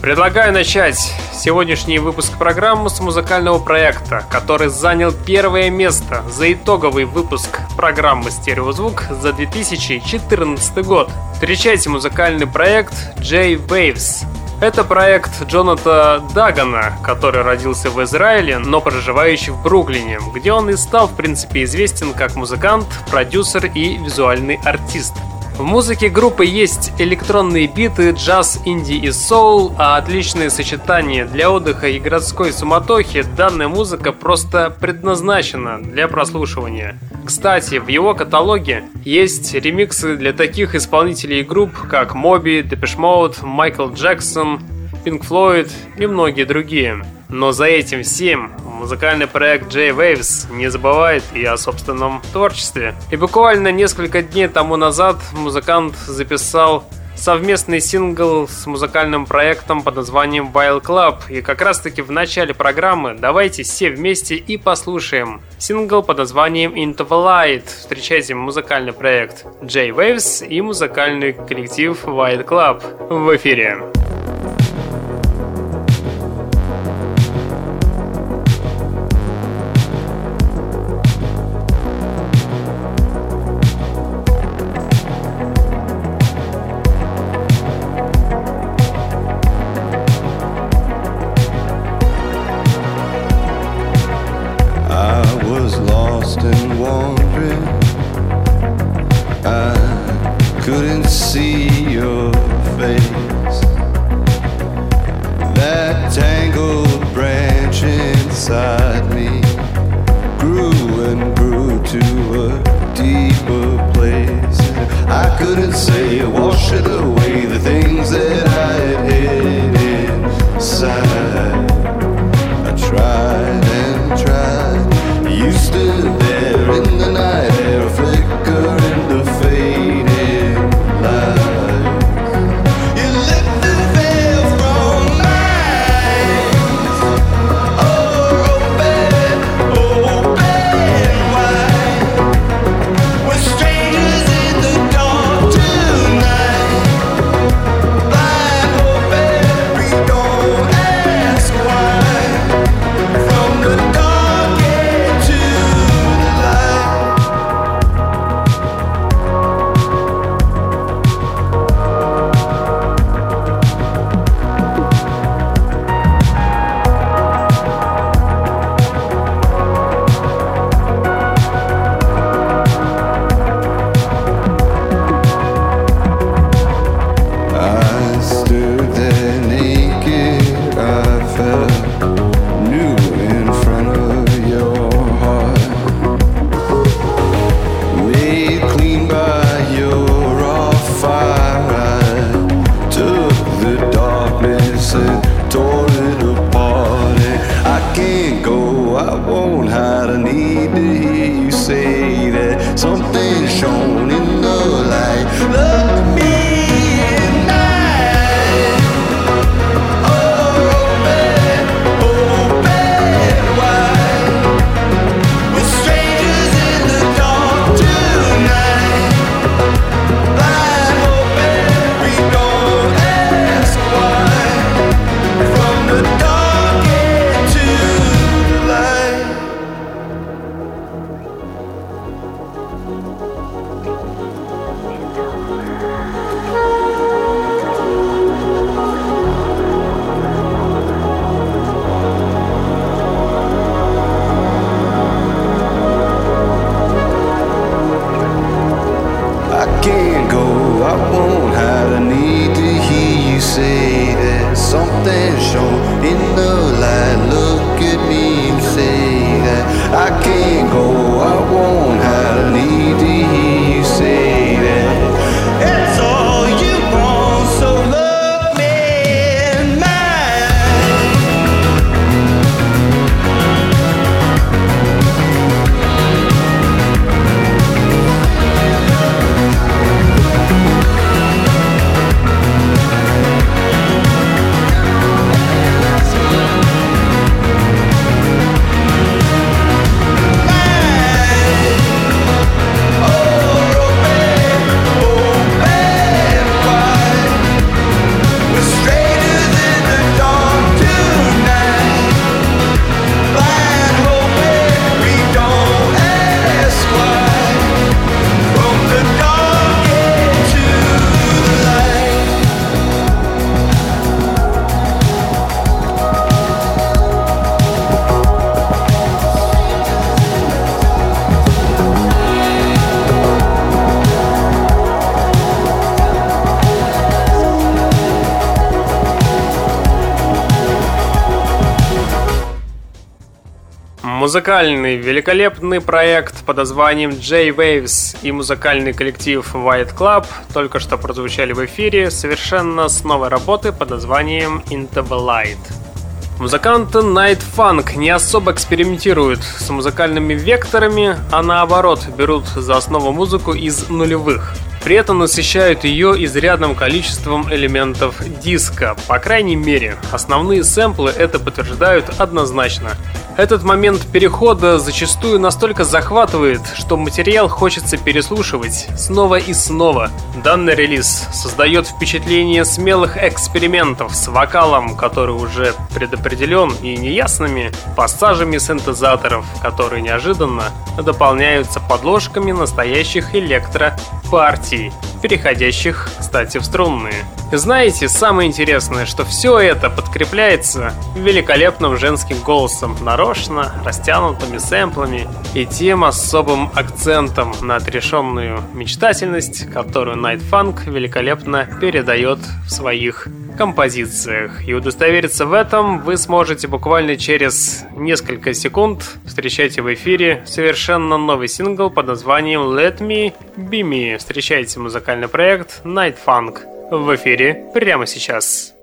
Предлагаю начать сегодняшний выпуск программы с музыкального проекта, который занял первое место за итоговый выпуск программы «Стереозвук» за 2014 год. Встречайте музыкальный проект J-Waves – это проект Джоната Дагана, который родился в Израиле, но проживающий в Бруклине, где он и стал, в принципе, известен как музыкант, продюсер и визуальный артист. В музыке группы есть электронные биты, джаз, инди и соул, а отличные сочетания для отдыха и городской суматохи данная музыка просто предназначена для прослушивания. Кстати, в его каталоге есть ремиксы для таких исполнителей и групп, как Моби, Depeche Mode, Майкл Джексон, Pink Floyd и многие другие. Но за этим всем музыкальный проект J-Waves не забывает и о собственном творчестве. И буквально несколько дней тому назад музыкант записал совместный сингл с музыкальным проектом под названием Wild Club. И как раз таки в начале программы давайте все вместе и послушаем сингл под названием Into the Light. Встречайте музыкальный проект J-Waves и музыкальный коллектив Wild Club в эфире. Музыкальный великолепный проект под названием J-Waves и музыкальный коллектив White Club только что прозвучали в эфире совершенно с новой работы под названием Into the Light. Музыканты Night Funk не особо экспериментируют с музыкальными векторами, а наоборот берут за основу музыку из нулевых. При этом насыщают ее изрядным количеством элементов диска. По крайней мере, основные сэмплы это подтверждают однозначно. Этот момент перехода зачастую настолько захватывает, что материал хочется переслушивать снова и снова. Данный релиз создает впечатление смелых экспериментов с вокалом, который уже предопределен, и неясными пассажами синтезаторов, которые неожиданно дополняются подложками настоящих электропартий, переходящих, кстати, в струнные. Знаете, самое интересное, что все это подкрепляется великолепным женским голосом, нарочно растянутыми сэмплами и тем особым акцентом на отрешенную мечтательность, которую Night Funk великолепно передает в своих композициях. И удостовериться в этом вы сможете буквально через несколько секунд. Встречайте в эфире совершенно новый сингл под названием Let Me Be Me. Встречайте музыкальный проект Night Funk в эфире прямо сейчас.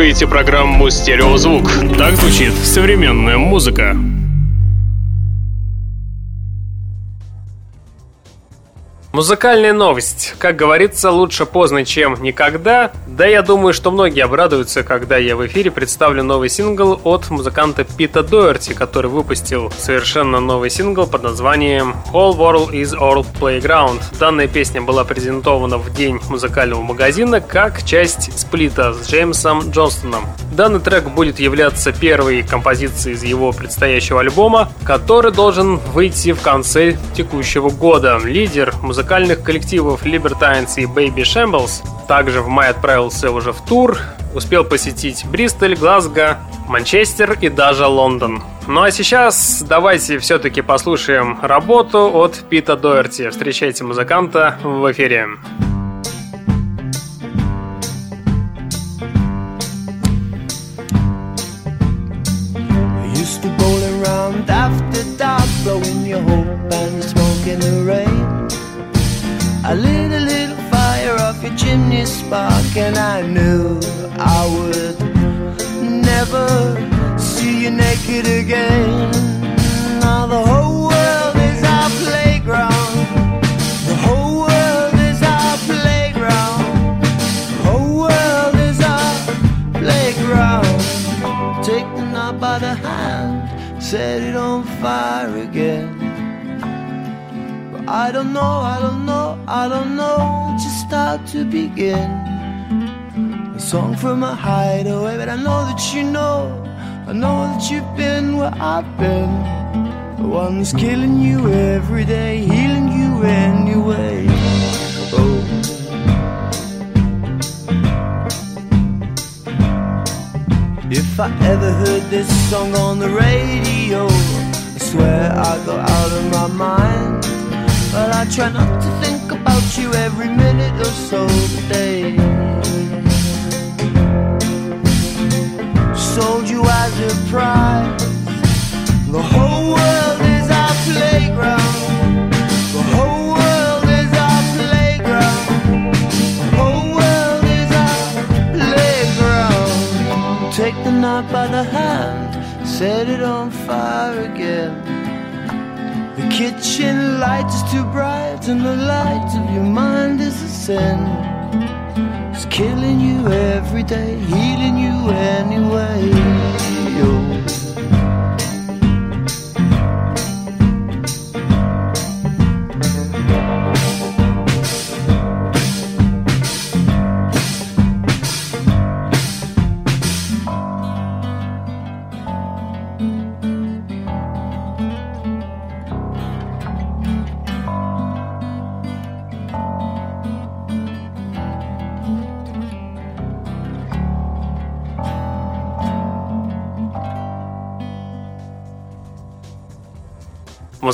Слушаете программу «Стереозвук». Так звучит современная музыка. Музыкальная новость. Как говорится, лучше поздно, чем никогда. Да, я думаю, что многие обрадуются, когда я в эфире представлю новый сингл от музыканта Пита Доерти, который выпустил совершенно новый сингл под названием All World is Our Playground. Данная песня была презентована в день музыкального магазина как часть сплита с Джеймсом Джонстоном. Данный трек будет являться первой композицией из его предстоящего альбома, который должен выйти в конце текущего года. Лидер музыкальных коллективов Libertines и Baby Shambles также в мае отправился уже в тур, успел посетить Бристоль, Глазго, Манчестер и даже Лондон. Ну а сейчас давайте все-таки послушаем работу от Пита Доерти. Встречайте музыканта в эфире. Around after dark, blowing your hope and smoking the rain. I lit a little fire off your chimney spark, and I knew I would never see you naked again. Now the whole world is our playground. The whole world is our playground. The whole world is our playground. Take the knot by the hand, set it on fire again. But I don't know, I don't know, I don't know just how to begin. A song from a hideaway, but I know that you know, I know that you've been where I've been. The one that's killing you every day, healing you anyway. Oh. If I ever heard this song on the radio, I swear I go out of my mind. But I try not to think about you every minute or so today. Sold you as a prize. The whole world is our playground. The whole world is our playground. The whole world is our playground. Take the knot by the hand, set it on fire again. The kitchen light is too bright, and the light of your mind is a sin. It's killing you every day,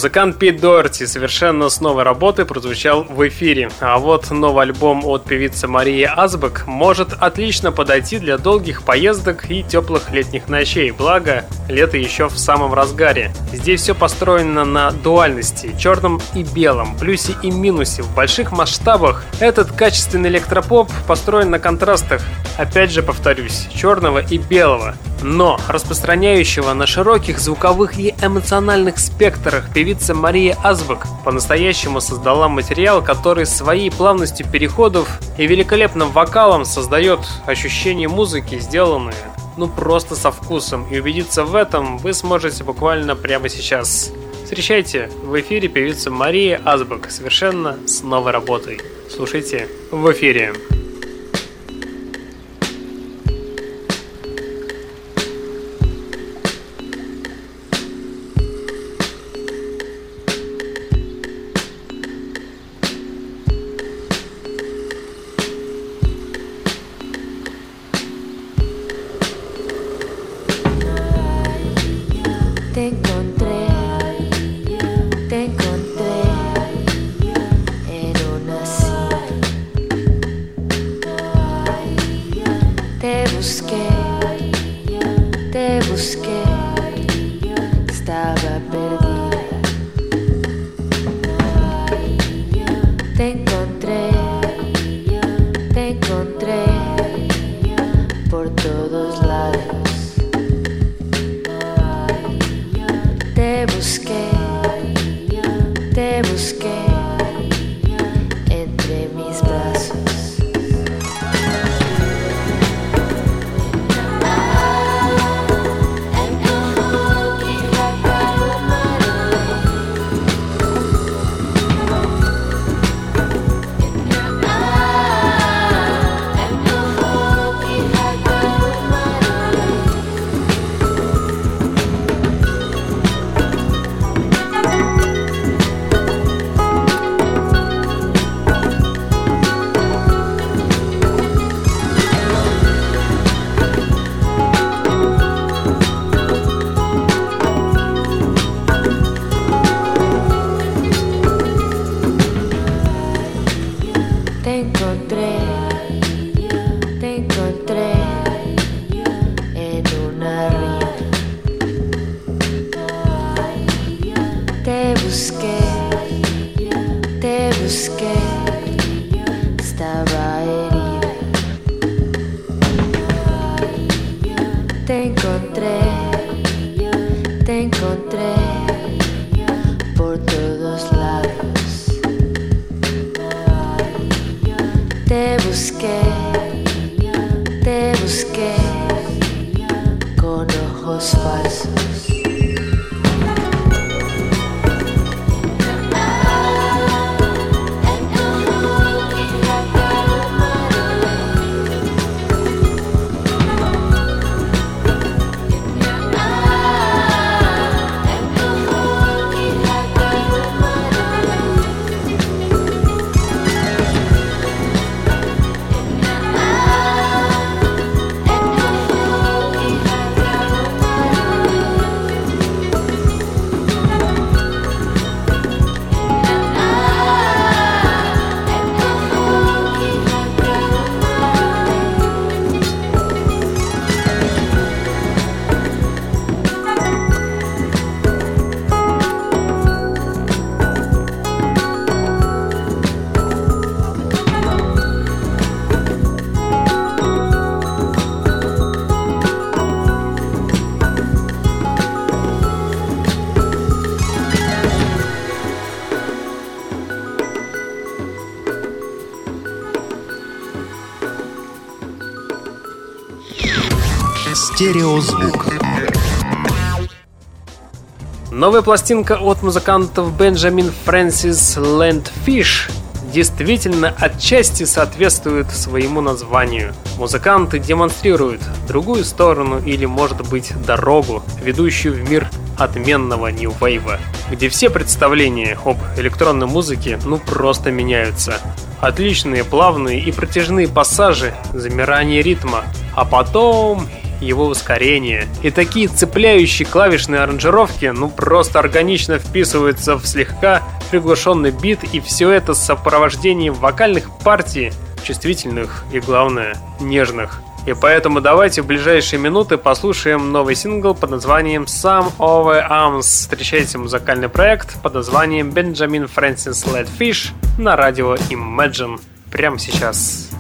Музыкант Пит Дорти совершенно с новой работы прозвучал в эфире. А вот новый альбом от певицы Марии Азбек может отлично подойти для долгих поездок и теплых летних ночей. Благо, лето еще в самом разгаре. Здесь все построено на дуальности, черном и белом, плюсе и минусе. В больших масштабах этот качественный электропоп построен на контрастах, опять же повторюсь, черного и белого но распространяющего на широких звуковых и эмоциональных спектрах певица Мария Азбек по-настоящему создала материал, который своей плавностью переходов и великолепным вокалом создает ощущение музыки, сделанное ну просто со вкусом. И убедиться в этом вы сможете буквально прямо сейчас. Встречайте в эфире певицу Мария Азбек совершенно с новой работой. Слушайте в эфире. Стереозвук. Новая пластинка от музыкантов Бенджамин Фрэнсис Лэндфиш действительно отчасти соответствует своему названию. Музыканты демонстрируют другую сторону или, может быть, дорогу, ведущую в мир отменного New Wave, где все представления об электронной музыке ну просто меняются. Отличные плавные и протяжные пассажи, замирание ритма, а потом его ускорение. И такие цепляющие клавишные аранжировки ну просто органично вписываются в слегка приглушенный бит и все это с сопровождением вокальных партий, чувствительных и, главное, нежных. И поэтому давайте в ближайшие минуты послушаем новый сингл под названием Some Over Arms. Встречайте музыкальный проект под названием Benjamin Francis Ledfish на радио Imagine прямо сейчас.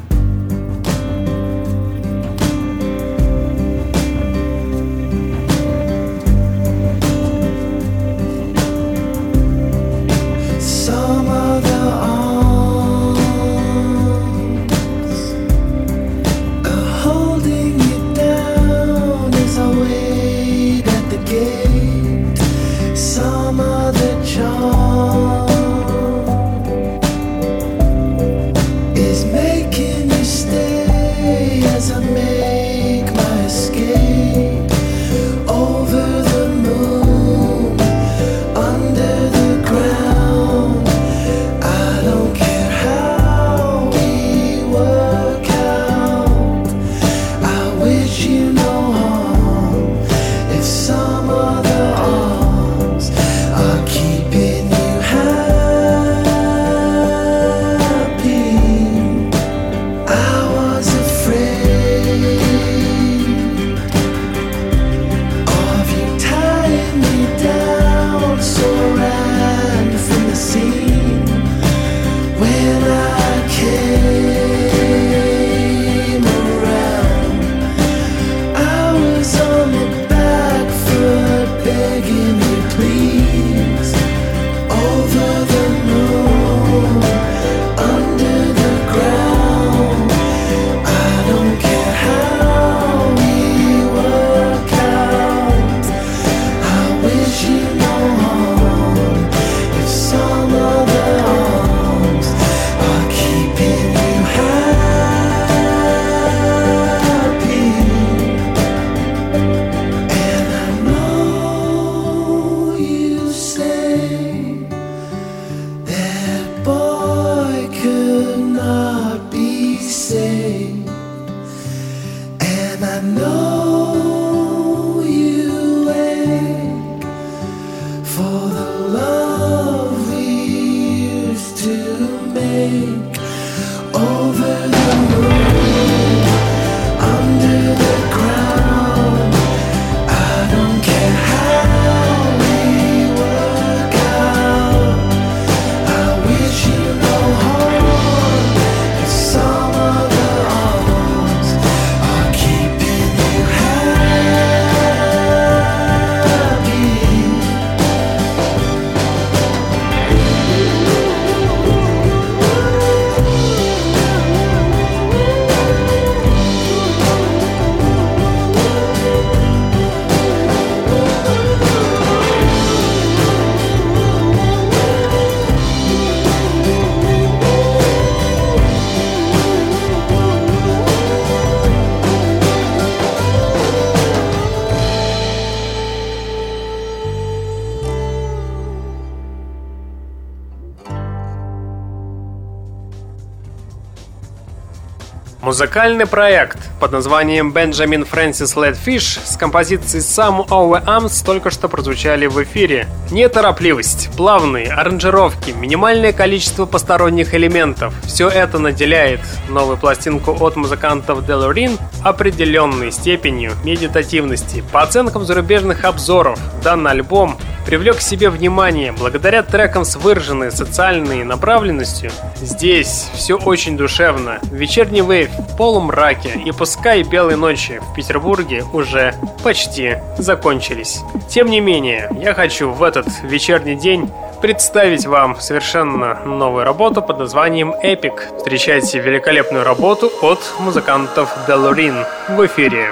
Музыкальный проект под названием Benjamin Francis Ledfish с композицией Some Our Arms только что прозвучали в эфире. Неторопливость, плавные аранжировки, минимальное количество посторонних элементов – все это наделяет новую пластинку от музыкантов Delorin определенной степенью медитативности. По оценкам зарубежных обзоров, данный альбом привлек к себе внимание благодаря трекам с выраженной социальной направленностью. Здесь все очень душевно. Вечерний вейв в полумраке и пускай белые ночи в Петербурге уже почти закончились. Тем не менее, я хочу в этот вечерний день представить вам совершенно новую работу под названием Epic. Встречайте великолепную работу от музыкантов Delorin в эфире.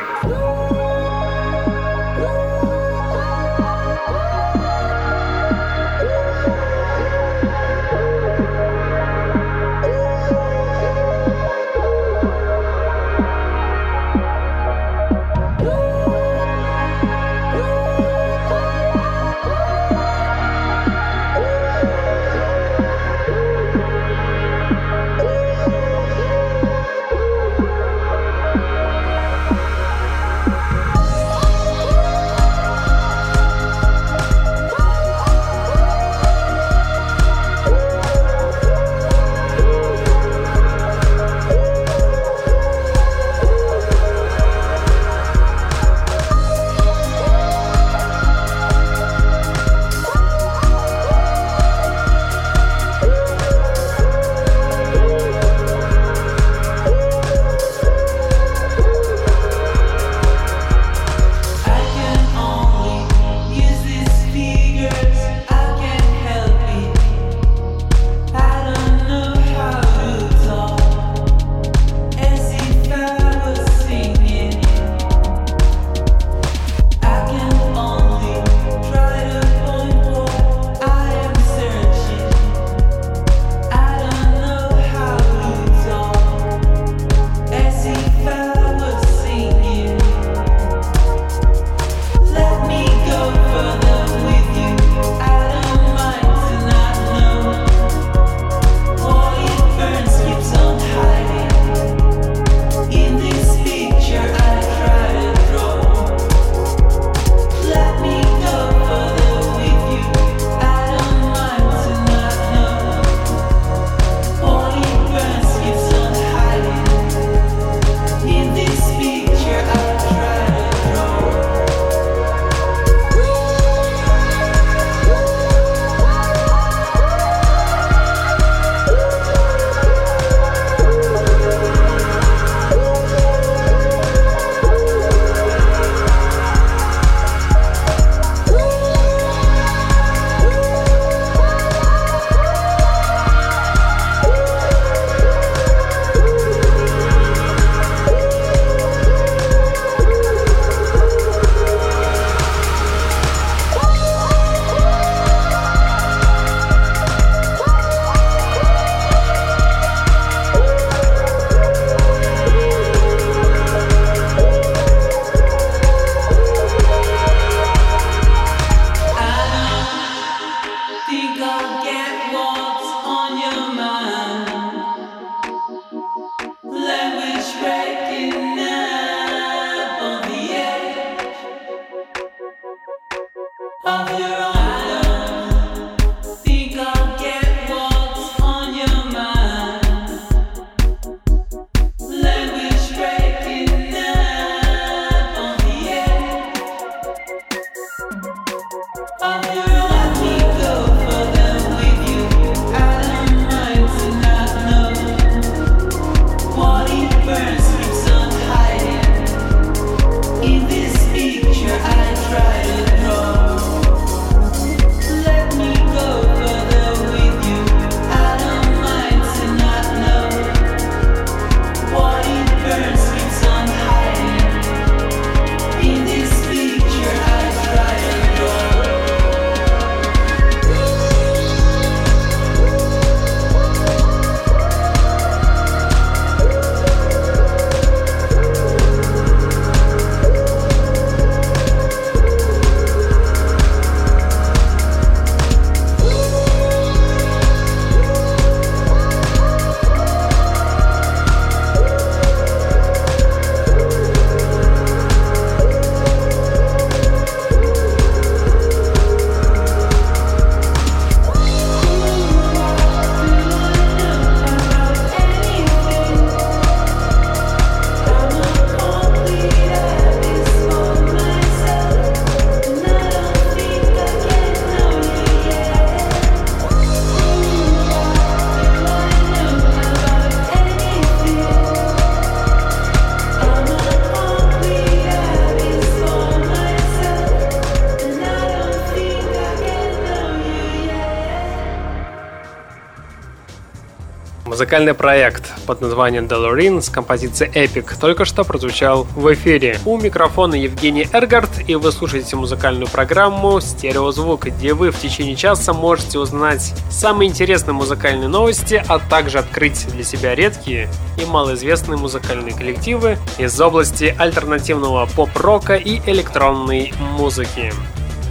Музыкальный проект под названием Delorean с композицией Epic только что прозвучал в эфире. У микрофона Евгений Эргард, и вы слушаете музыкальную программу «Стереозвук», где вы в течение часа можете узнать самые интересные музыкальные новости, а также открыть для себя редкие и малоизвестные музыкальные коллективы из области альтернативного поп-рока и электронной музыки.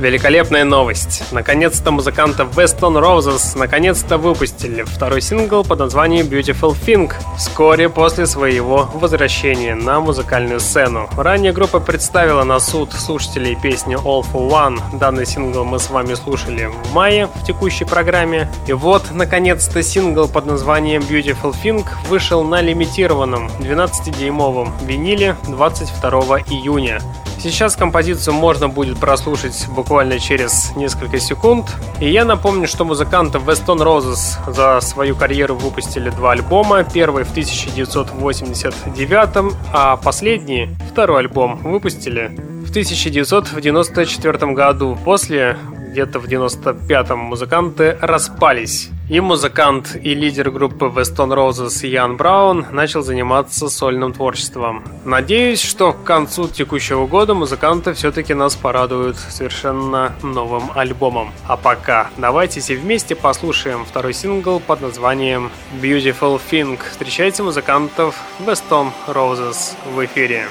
Великолепная новость. Наконец-то музыканты Weston Roses наконец-то выпустили второй сингл под названием Beautiful Thing вскоре после своего возвращения на музыкальную сцену. Ранее группа представила на суд слушателей песни All for One. Данный сингл мы с вами слушали в мае в текущей программе. И вот, наконец-то, сингл под названием Beautiful Thing вышел на лимитированном 12-дюймовом виниле 22 июня. Сейчас композицию можно будет прослушать буквально через несколько секунд. И я напомню, что музыканты Weston Roses за свою карьеру выпустили два альбома. Первый в 1989, а последний, второй альбом, выпустили в 1994 году. После где-то в 95-м музыканты распались. И музыкант и лидер группы Weston Roses Ян Браун начал заниматься сольным творчеством. Надеюсь, что к концу текущего года музыканты все-таки нас порадуют совершенно новым альбомом. А пока давайте все вместе послушаем второй сингл под названием Beautiful Thing. Встречайте музыкантов Weston Roses в эфире.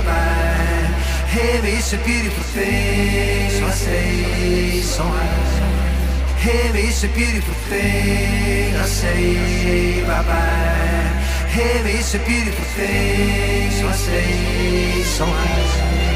Bye bye. Heavy's a beautiful thing, so I say so. Heavy's a beautiful thing, I say bye bye. Heavy's a beautiful thing, so I say so. It's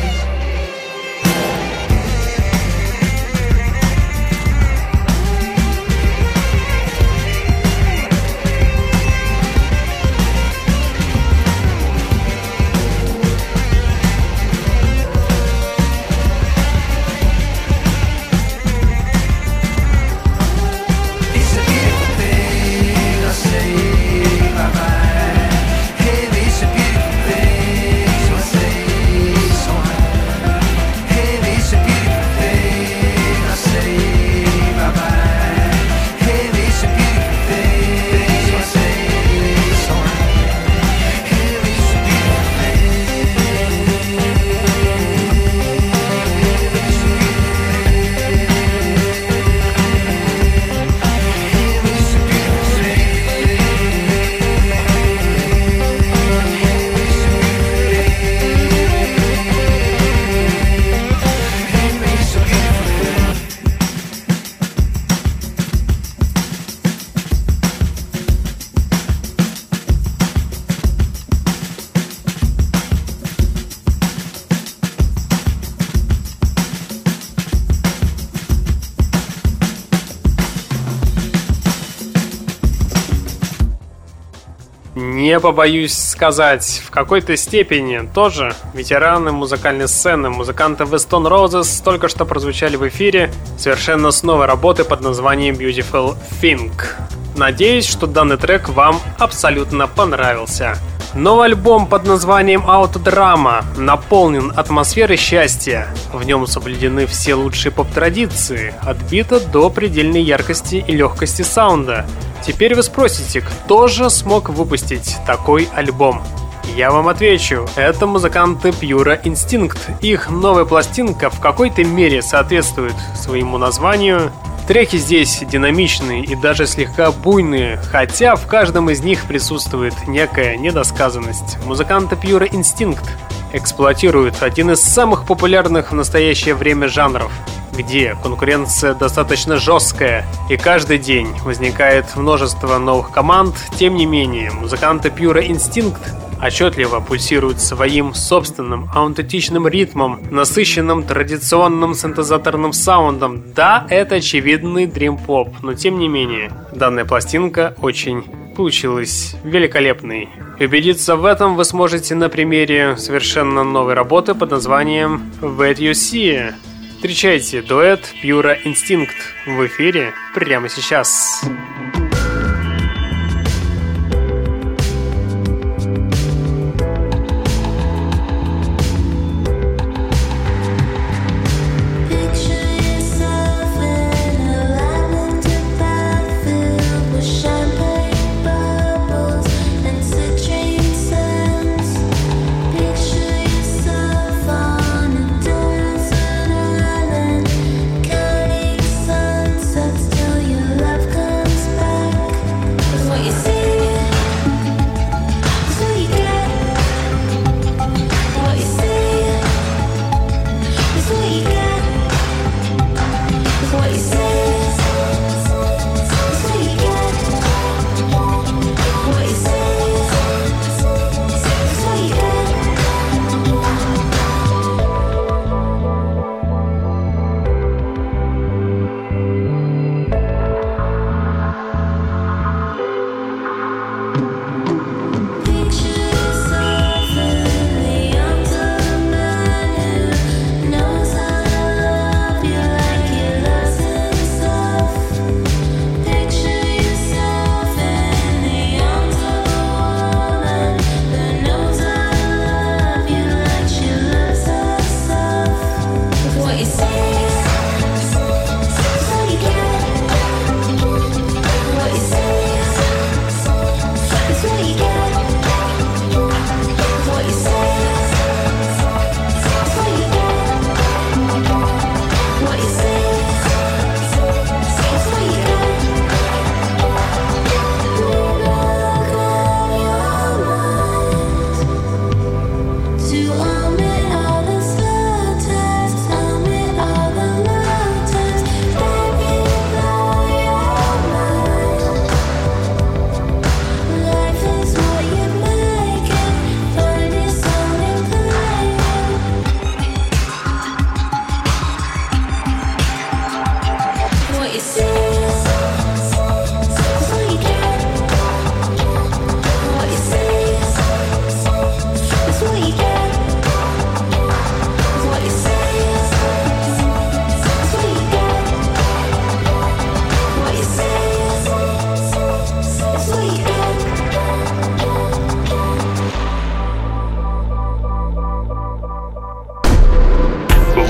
Не побоюсь сказать, в какой-то степени тоже ветераны музыкальной сцены, музыканты Weston Roses только что прозвучали в эфире совершенно с новой работы под названием Beautiful Thing. Надеюсь, что данный трек вам абсолютно понравился. Новый альбом под названием Аутодрама наполнен атмосферой счастья. В нем соблюдены все лучшие поп-традиции, от бита до предельной яркости и легкости саунда. Теперь вы спросите, кто же смог выпустить такой альбом? Я вам отвечу, это музыканты Pure Instinct. Их новая пластинка в какой-то мере соответствует своему названию. Треки здесь динамичные и даже слегка буйные, хотя в каждом из них присутствует некая недосказанность. Музыканты Pure Instinct эксплуатируют один из самых популярных в настоящее время жанров, где конкуренция достаточно жесткая, и каждый день возникает множество новых команд, тем не менее, музыканты Pure Instinct отчетливо пульсируют своим собственным аутентичным ритмом, насыщенным традиционным синтезаторным саундом. Да, это очевидный дрим-поп, но тем не менее, данная пластинка очень получилась великолепной. Убедиться в этом вы сможете на примере совершенно новой работы под названием Wet You See. Встречайте дуэт Pure Instinct в эфире прямо сейчас. Picture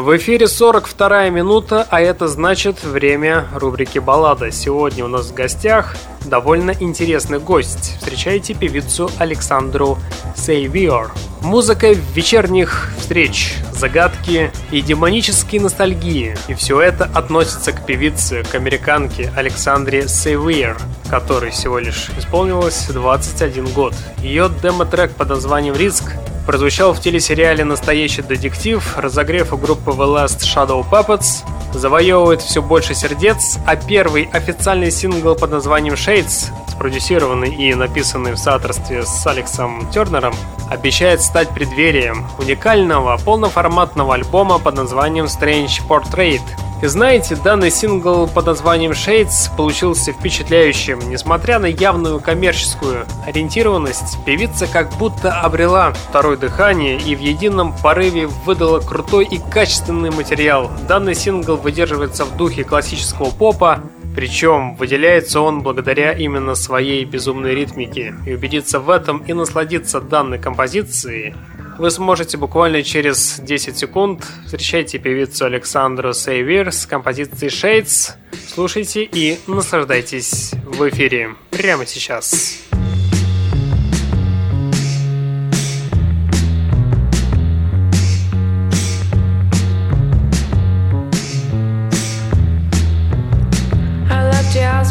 В эфире 42 минута, а это значит время рубрики «Баллада». Сегодня у нас в гостях довольно интересный гость. Встречайте певицу Александру Сейвиор. Музыка вечерних встреч, загадки и демонические ностальгии. И все это относится к певице, к американке Александре Сейвиор, которой всего лишь исполнилось 21 год. Ее демо-трек под названием «Риск» прозвучал в телесериале «Настоящий детектив», разогрев у группы The Last Shadow Puppets, завоевывает все больше сердец, а первый официальный сингл под названием Shades, спродюсированный и написанный в соавторстве с Алексом Тернером, обещает стать преддверием уникального полноформатного альбома под названием Strange Portrait. Знаете, данный сингл под названием Shades получился впечатляющим. Несмотря на явную коммерческую ориентированность, певица как будто обрела второе дыхание и в едином порыве выдала крутой и качественный материал. Данный сингл выдерживается в духе классического попа, причем выделяется он благодаря именно своей безумной ритмике. И убедиться в этом и насладиться данной композицией вы сможете буквально через 10 секунд. Встречайте певицу Александру Сейвир с композицией Shades. Слушайте и наслаждайтесь в эфире прямо сейчас.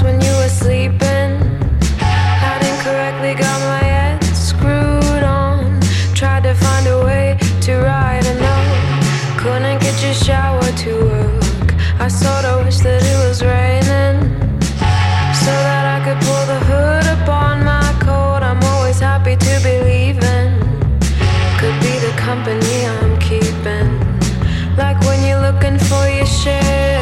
When you share.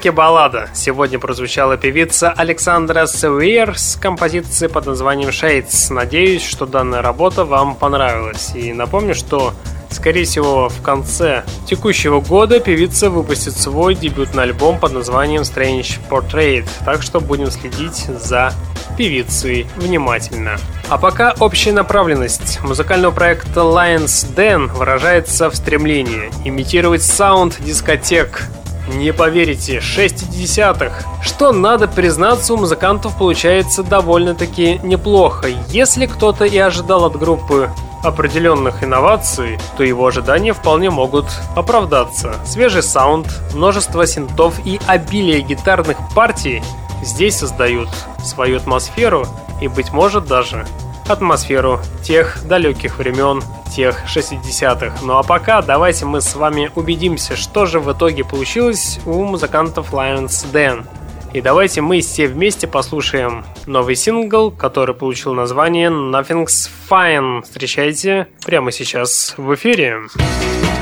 Рубрике «Баллада» сегодня прозвучала певица Александра Севиер с композицией под названием «Shades». Надеюсь, что данная работа вам понравилась. И напомню, что, скорее всего, в конце текущего года певица выпустит свой дебютный альбом под названием Strange Portrait. Так что будем следить за певицей внимательно. А пока общая направленность музыкального проекта Lions Den выражается в стремлении имитировать саунд дискотек не поверите, 60-х. Что надо признаться, у музыкантов получается довольно-таки неплохо. Если кто-то и ожидал от группы определенных инноваций, то его ожидания вполне могут оправдаться. Свежий саунд, множество синтов и обилие гитарных партий здесь создают свою атмосферу и, быть может, даже атмосферу тех далеких времен, тех 60-х. Ну а пока давайте мы с вами убедимся, что же в итоге получилось у музыкантов Lions Den. И давайте мы все вместе послушаем новый сингл, который получил название Nothing's Fine. Встречайте прямо сейчас в эфире. Better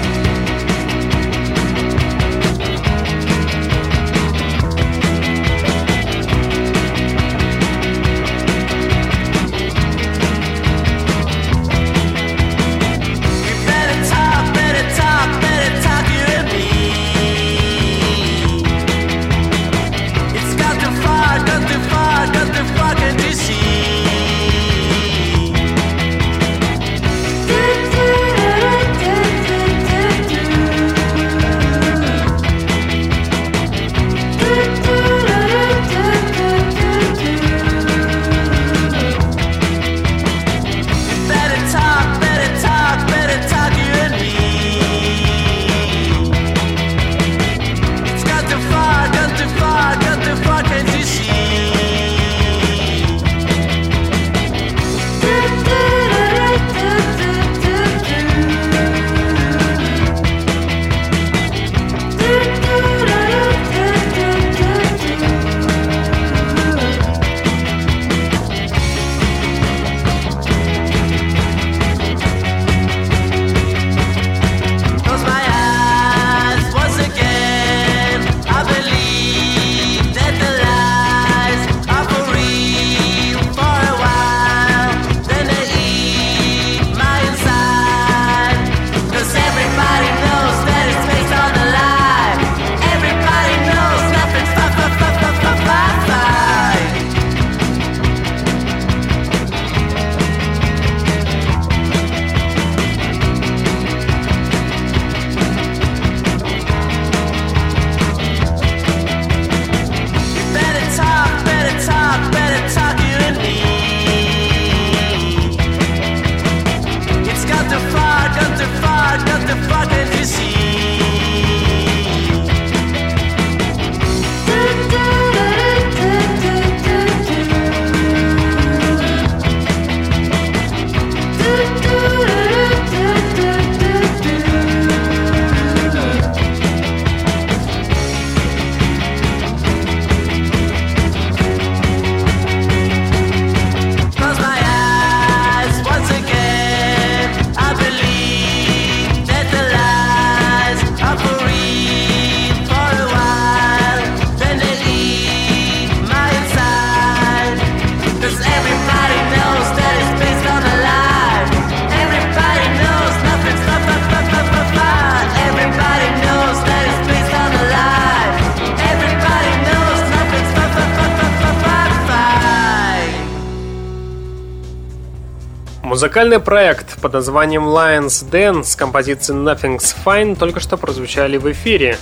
Музыкальный проект под названием Lions Den с композицией Nothing's Fine только что прозвучали в эфире.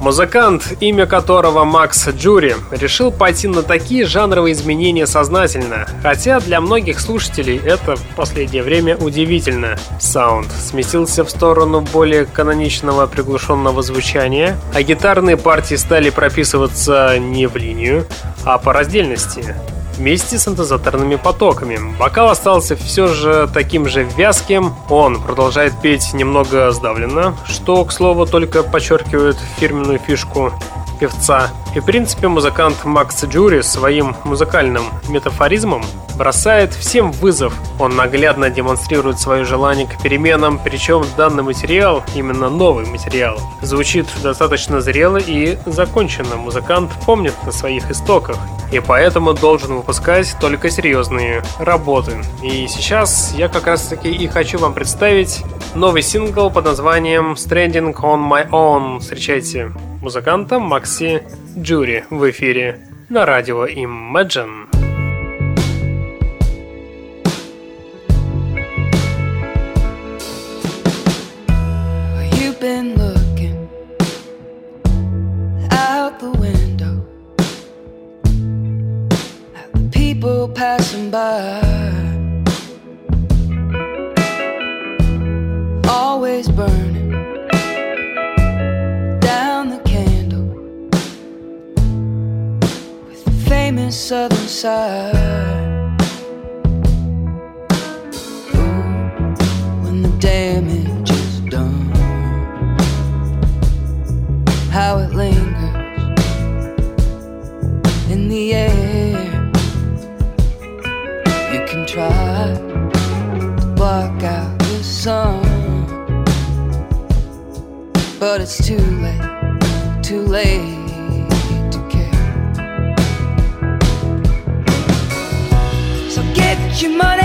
Музыкант, имя которого Макс Джури, решил пойти на такие жанровые изменения сознательно, хотя для многих слушателей это в последнее время удивительно. Саунд сместился в сторону более каноничного приглушенного звучания, а гитарные партии стали прописываться не в линию, а по раздельности вместе с синтезаторными потоками. Вокал остался все же таким же вязким, он продолжает петь немного сдавленно, что, к слову, только подчеркивает фирменную фишку певца. И в принципе музыкант Макс Джури своим музыкальным метафоризмом бросает всем вызов. Он наглядно демонстрирует свое желание к переменам, причем данный материал, именно новый материал, звучит достаточно зрело и законченно. Музыкант помнит о своих истоках и поэтому должен выпускать только серьезные работы. И сейчас я как раз таки и хочу вам представить новый сингл под названием Stranding on My Own. Встречайте музыканта Макси Джури в эфире на радио Imagine. You've been side. when the damage is done. How it lingers in the air. You can try to block out the sun, but it's too late, too late You might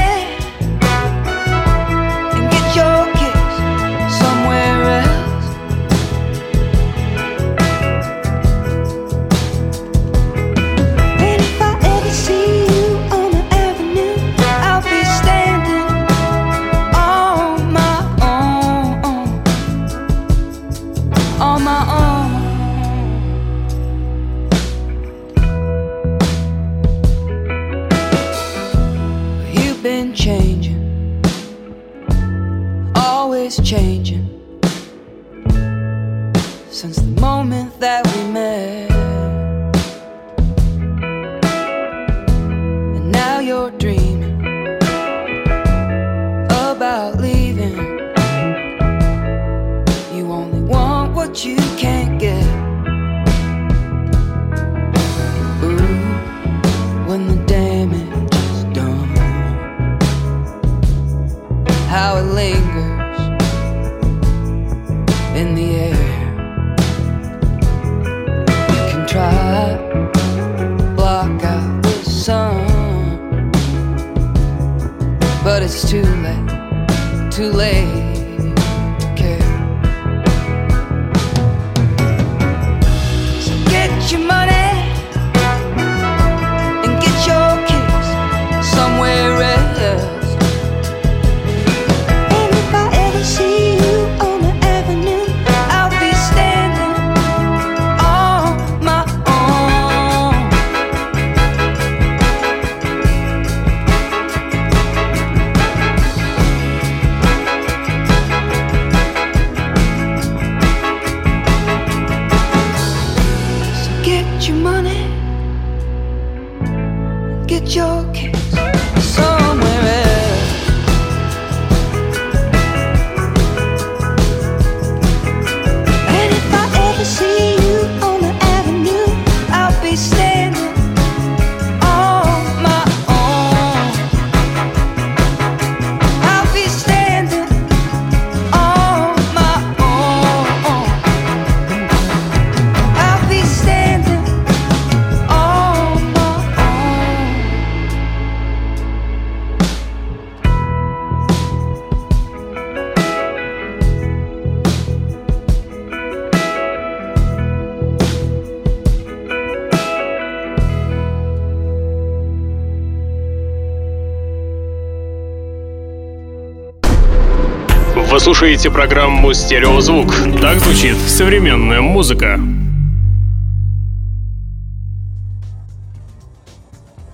слушаете программу «Стереозвук». Так звучит современная музыка.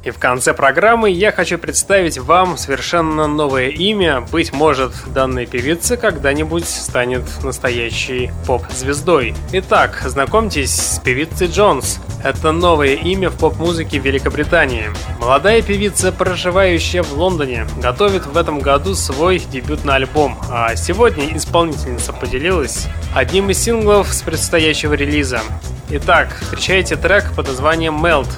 И в конце программы я хочу представить вам совершенно новое имя. Быть может, данная певица когда-нибудь станет настоящей поп-звездой. Итак, знакомьтесь с певицей Джонс. Это новое имя в поп-музыке Великобритании. Молодая певица, проживающая в Лондоне, готовит в этом году свой дебютный альбом, а сегодня исполнительница поделилась одним из синглов с предстоящего релиза. Итак, встречайте трек под названием Melt.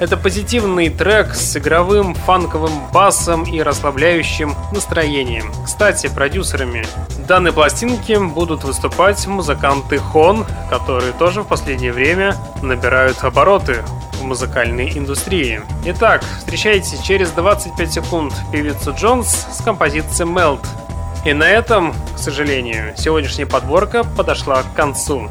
Это позитивный трек с игровым фанковым басом и расслабляющим настроением. Кстати, продюсерами данной пластинки будут выступать музыканты Хон, которые тоже в последнее время набирают обороты в музыкальной индустрии. Итак, встречайте через 25 секунд певицу Джонс с композицией Melt. И на этом, к сожалению, сегодняшняя подборка подошла к концу.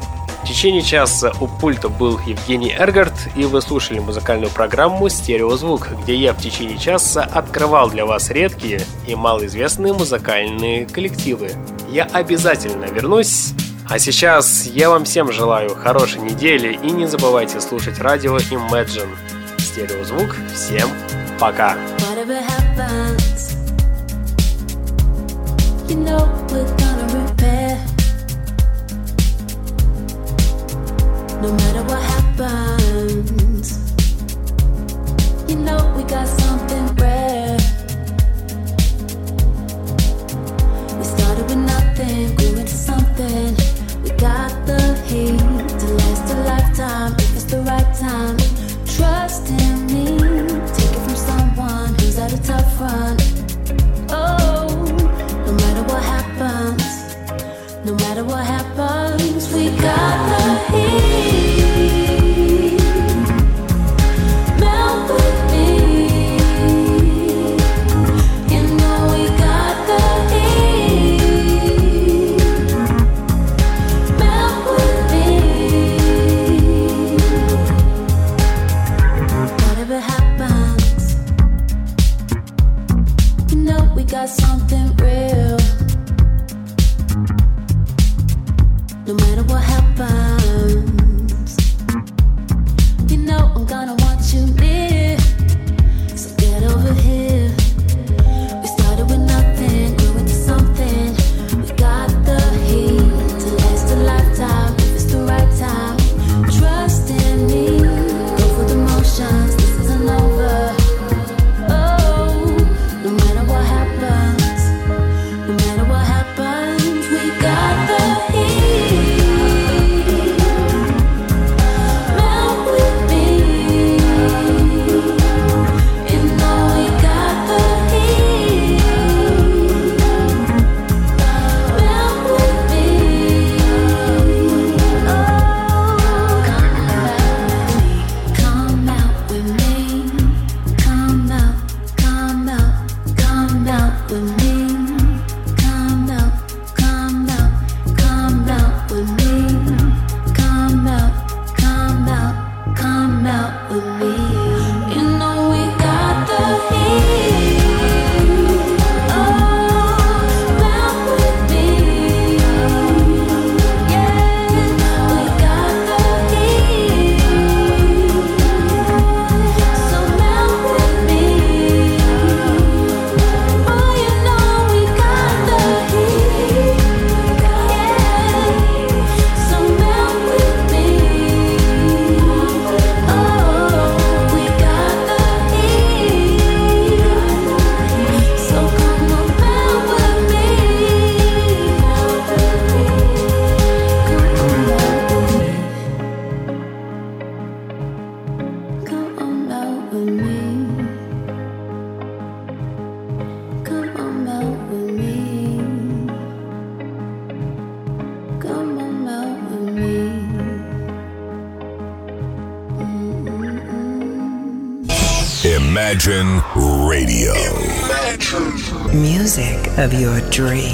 В течение часа у пульта был Евгений Эргард, и вы слушали музыкальную программу «Стереозвук», где я в течение часа открывал для вас редкие и малоизвестные музыкальные коллективы. Я обязательно вернусь. А сейчас я вам всем желаю хорошей недели и не забывайте слушать радио Imagine. Стереозвук. Всем пока! You know we're No matter what happens, you know we got something rare. We started with nothing, grew into something. We got the heat to last a lifetime if it's the right time. Trust in me, take it from someone who's a tough. Oh, no matter what happens, no matter what happens, we got the heat. Three.